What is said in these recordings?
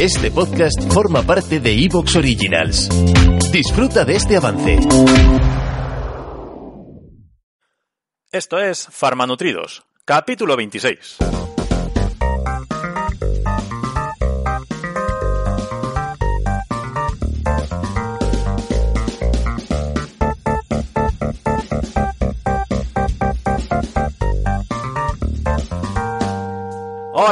Este podcast forma parte de Evox Originals. Disfruta de este avance. Esto es Farmanutridos, capítulo 26.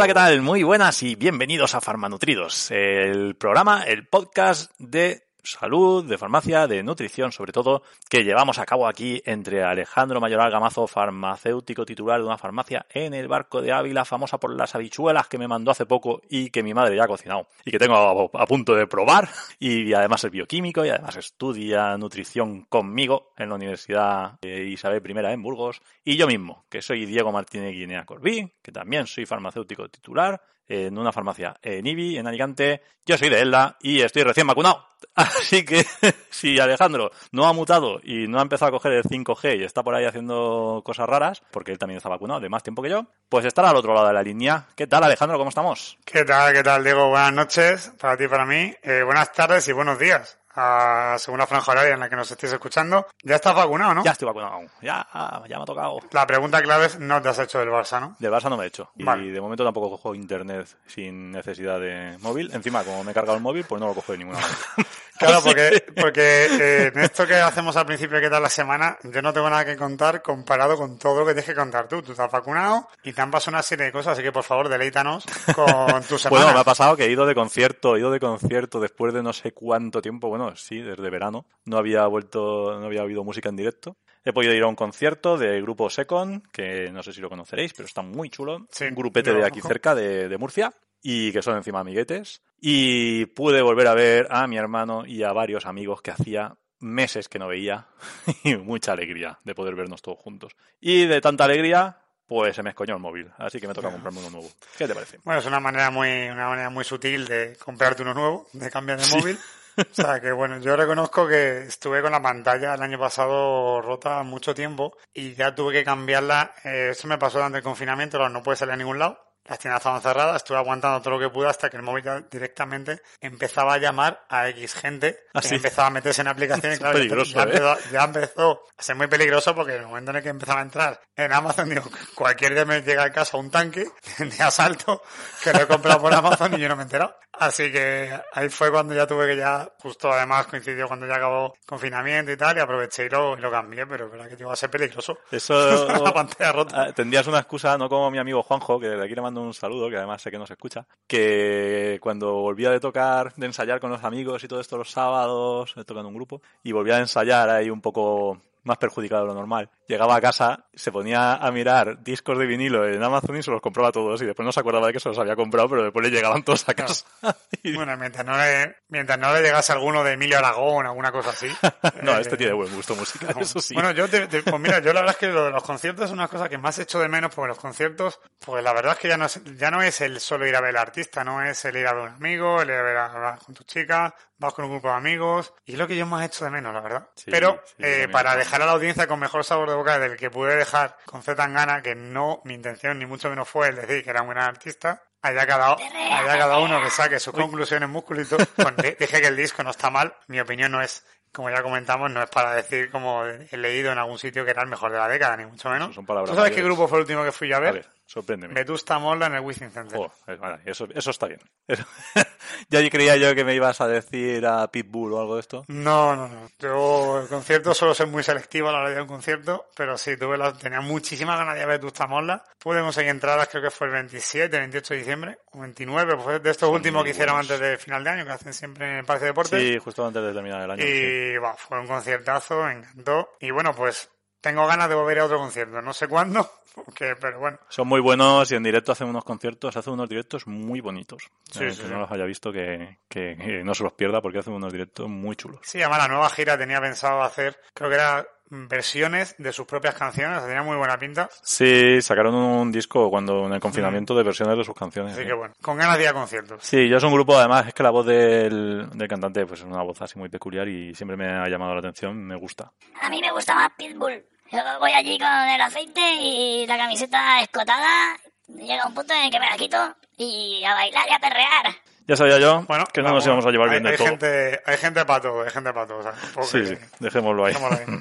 ¿Qué tal? Muy buenas y bienvenidos a Farmanutridos, el programa, el podcast de salud, de farmacia, de nutrición, sobre todo, que llevamos a cabo aquí entre Alejandro Mayoral Gamazo, farmacéutico titular de una farmacia en el barco de Ávila, famosa por las habichuelas que me mandó hace poco y que mi madre ya ha cocinado y que tengo a, punto de probar. Y además es bioquímico y además estudia nutrición conmigo en la Universidad Isabel I en Burgos. Y yo mismo, que soy Diego Martínez Guinea Corbí, que también soy farmacéutico titular en una farmacia en Ibi, en Alicante. Yo soy de Elda y estoy recién vacunado. Así que si Alejandro no ha mutado y no ha empezado a coger el 5G y está por ahí haciendo cosas raras, porque él también está vacunado de más tiempo que yo, pues estará al otro lado de la línea. ¿Qué tal Alejandro? ¿Cómo estamos? ¿Qué tal? ¿Qué tal, Diego? Buenas noches para ti y para mí. Eh, buenas tardes y buenos días a según la franja horaria en la que nos estéis escuchando. ¿Ya estás vacunado, no? Ya estoy vacunado. Ya, ya me ha tocado. La pregunta clave es, no te has hecho del Barça, ¿no? Del Barça no me he hecho. Vale. Y de momento tampoco cojo internet sin necesidad de móvil. Encima, como me he cargado el móvil, pues no lo cojo de ninguna manera. Claro, porque, porque eh, en esto que hacemos al principio qué tal la semana, yo no tengo nada que contar comparado con todo lo que tienes que contar tú. Tú estás vacunado y te han pasado una serie de cosas, así que por favor deleítanos con tu semana. Bueno, me ha pasado que he ido de concierto, he ido de concierto después de no sé cuánto tiempo, bueno, sí, desde verano, no había vuelto, no había habido música en directo. He podido ir a un concierto del grupo Secon, que no sé si lo conoceréis, pero está muy chulo. Sí, un grupete de aquí cerca, de, de Murcia, y que son encima amiguetes. Y pude volver a ver a mi hermano y a varios amigos que hacía meses que no veía y mucha alegría de poder vernos todos juntos. Y de tanta alegría, pues se me escoñó el móvil, así que me toca comprarme uno nuevo. ¿Qué te parece? Bueno, es una manera muy, una manera muy sutil de comprarte uno nuevo, de cambiar de Sí. móvil. O sea que bueno, yo reconozco que estuve con la pantalla el año pasado rota mucho tiempo y ya tuve que cambiarla. Eh, eso me pasó durante el confinamiento, no puede salir a ningún lado. Las tiendas estaban cerradas, estuve aguantando todo lo que pude hasta que el móvil ya directamente empezaba a llamar a X gente Ah, que empezaba a meterse en aplicaciones. Es claro, peligroso, ya, ¿eh? empezó, ya empezó a ser muy peligroso porque en el momento en el que empezaba a entrar en Amazon, digo, cualquier día me llega a casa un tanque de asalto que lo he comprado por Amazon y yo no me he enterado. Así que ahí fue cuando ya tuve que ya, justo además coincidió cuando ya acabó confinamiento y tal, y aproveché y lo, y lo cambié, pero es verdad que iba a ser peligroso. Eso la pantalla rota. Ah, tendrías una excusa, no como mi amigo Juanjo, que desde aquí le mando un saludo, que además sé que nos escucha, que cuando volvía de tocar, de ensayar con los amigos y todo esto los sábados, en un grupo, y volvía a ensayar ahí un poco más perjudicado de lo normal. Llegaba a casa, se ponía a mirar discos de vinilo en Amazon y se los compraba todos y después no se acordaba de que se los había comprado, pero después le llegaban todos a casa. Y- Bueno, mientras no le, mientras no le llegase alguno de Emilio Aragón, alguna cosa así. no, eh, este tiene buen gusto musical, No. eso sí. Bueno, yo te, te- pues mira, yo la verdad es que lo de los conciertos es una cosa que más echo de menos porque los conciertos, pues la verdad es que ya no es, ya no es el solo ir a ver al artista, no es el ir a ver a un amigo, el ir a ver a, hablar con tu chica, vas con un grupo de amigos, y es lo que yo más echo de menos, la verdad. Sí, Pero sí, eh, para dejar a la audiencia con mejor sabor de boca del que pude dejar con Z Tangana, que no, mi intención ni mucho menos fue el decir que era un gran artista, Allá cada, allá cada uno que saque sus conclusiones musculito. Bueno, dije que el disco no está mal. Mi opinión no es, como ya comentamos, no es para decir como he leído en algún sitio que era el mejor de la década, ni mucho menos. Son ¿Tú sabes qué grupo fue el último que fui yo a a ver? Sorpréndeme. Vetusta Morla en el Wizzing Center. Oh, eso, eso está bien. Eso- ya creía yo que me ibas a decir a Pitbull o algo de esto. No, no, no. Yo el concierto suelo ser muy selectivo a la hora de un concierto, pero sí, tuve la, tenía muchísimas ganas de ir a ver Vetusta Morla. Pude conseguir entradas, creo que fue el 27, 28 de diciembre, o 29, pues de estos últimos muy que hicieron buenos. antes de final de año, que hacen siempre en el Parque de Deportes. Sí, justo antes de terminar el año. sí. Y bah, fue un conciertazo, me encantó. Y bueno, pues tengo ganas de volver a otro concierto. No sé cuándo, porque, pero bueno. Son muy buenos y en directo hacen unos conciertos, hacen unos directos muy bonitos. Sí, Eh, sí, que sí. no los haya visto, que, que- que no se los pierda porque hacen unos directos muy chulos. Sí, además la nueva gira tenía pensado hacer, creo que era versiones de sus propias canciones, tenía muy buena pinta. Sí, sacaron un disco cuando en el confinamiento de versiones de sus canciones. Así sí. que bueno, con ganas de ir a conciertos. Sí, yo es un grupo, además, es que la voz del, del cantante pues es una voz así muy peculiar y siempre me ha llamado la atención, me gusta. A mí me gusta más Pitbull. Yo voy allí con el aceite y la camiseta escotada. Llega un punto en el que me la quito y a bailar y a perrear. Ya sabía yo Bueno, que no vamos, nos íbamos a llevar hay, bien de hay todo. gente, hay gente para todo, hay gente para todo. o sea, Sí, sí, dejémoslo ahí. Dejémoslo ahí.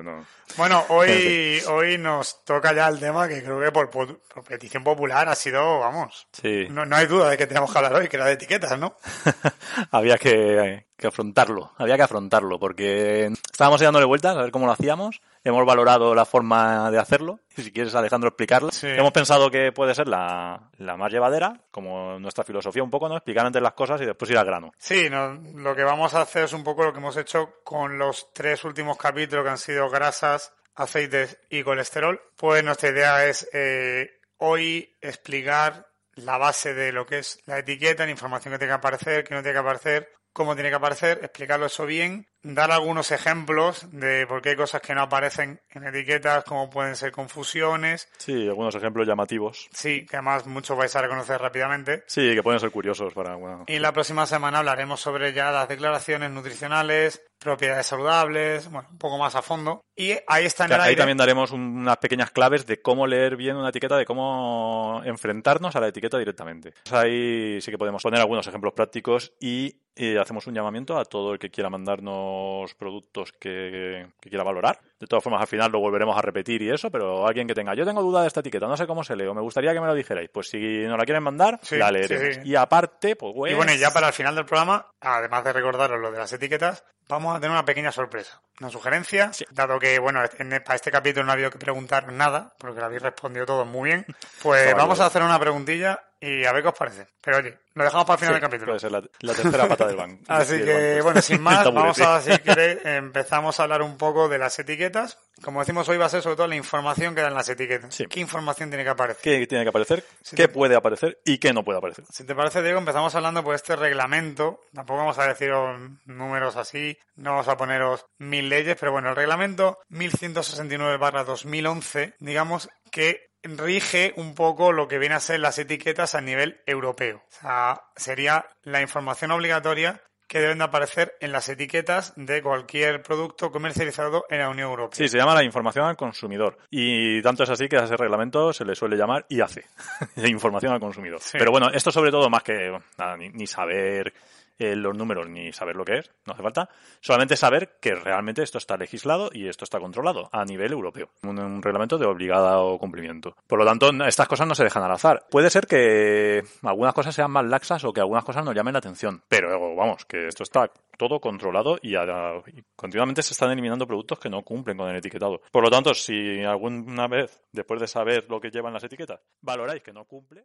No. Bueno, hoy, hoy nos toca ya el tema que creo que por, por- por petición popular ha sido, vamos, Sí, no, no hay duda de que tenemos que hablar hoy, que era de etiquetas, ¿no? había que, que afrontarlo, había que afrontarlo, porque estábamos dándole vueltas a ver cómo lo hacíamos, hemos valorado la forma de hacerlo, y si quieres Alejandro explicarla, Sí. hemos pensado que puede ser la, la más llevadera, como nuestra filosofía un poco, ¿no? Explicar antes las cosas y después ir al grano. Sí, no, lo que vamos a hacer es un poco lo que hemos hecho con los tres últimos capítulos que han sido grasas, aceites y colesterol. Pues nuestra idea es eh, hoy explicar la base de lo que es la etiqueta, la información que tiene que aparecer, que no tiene que aparecer, cómo tiene que aparecer, explicarlo eso bien, dar algunos ejemplos de por qué hay cosas que no aparecen en etiquetas, cómo pueden ser confusiones. Sí, algunos ejemplos llamativos. Sí, que además muchos vais a reconocer rápidamente. Sí, que pueden ser curiosos para... Bueno, Y la próxima semana hablaremos sobre ya las declaraciones nutricionales, propiedades saludables, bueno, un poco más a fondo. Y ahí está en el Ahí aire. también daremos un- unas pequeñas claves de cómo leer bien una etiqueta, de cómo enfrentarnos a la etiqueta directamente. Pues ahí sí que podemos poner algunos ejemplos prácticos y, eh, hacemos un llamamiento a todo el que quiera mandarnos productos que, que quiera valorar. De todas formas, al final lo volveremos a repetir y eso, pero alguien que tenga, yo tengo duda de esta etiqueta, no sé cómo se lee, o me gustaría que me lo dijerais. Pues si nos la quieren mandar, Sí, la leeremos. sí. Y aparte, pues, Y bueno, y ya para el final del programa, además de recordaros lo de las etiquetas, vamos a tener una pequeña sorpresa. Una sugerencia, Sí. dado que, bueno, en, para este capítulo no ha habido que preguntar nada, porque lo habéis respondido todo muy bien, pues vamos a hacer una preguntilla y a ver qué os parece. Pero oye, lo dejamos para el final Sí, del capítulo. puede ser la, la tercera pata del banco. Así del que, banco. bueno, sin más, vamos a, si queréis, empezamos a hablar un poco de las etiquetas. Como decimos hoy, va a ser sobre todo la información que dan las etiquetas. Sí. ¿Qué información tiene que aparecer? ¿Qué tiene que aparecer? Sí, ¿Qué te- puede aparecer? ¿Y qué no puede aparecer? Si te parece, Diego, empezamos hablando por este reglamento. Tampoco vamos a deciros números así, no vamos a poneros mil leyes, pero bueno, el reglamento 1169-2011, digamos que rige un poco lo que viene a ser las etiquetas a nivel europeo. O sea, sería la información obligatoria que deben de aparecer en las etiquetas de cualquier producto comercializado en la Unión Europea. Sí, se llama la información al consumidor. Y tanto es así que a ese reglamento se le suele llamar IAC, información al consumidor. Sí. Pero bueno, esto sobre todo más que nada, ni, ni saber eh, los números ni saber lo que es, no hace falta, solamente saber que realmente esto está legislado y esto está controlado a nivel europeo. Un, un reglamento de obligado cumplimiento. Por lo tanto, estas cosas no se dejan al azar. Puede ser que algunas cosas sean más laxas o que algunas cosas nos llamen la atención, pero vamos, que esto está todo controlado y, a- y continuamente se están eliminando productos que no cumplen con el etiquetado. Por lo tanto, si alguna vez, después de saber lo que llevan las etiquetas, valoráis que no cumple,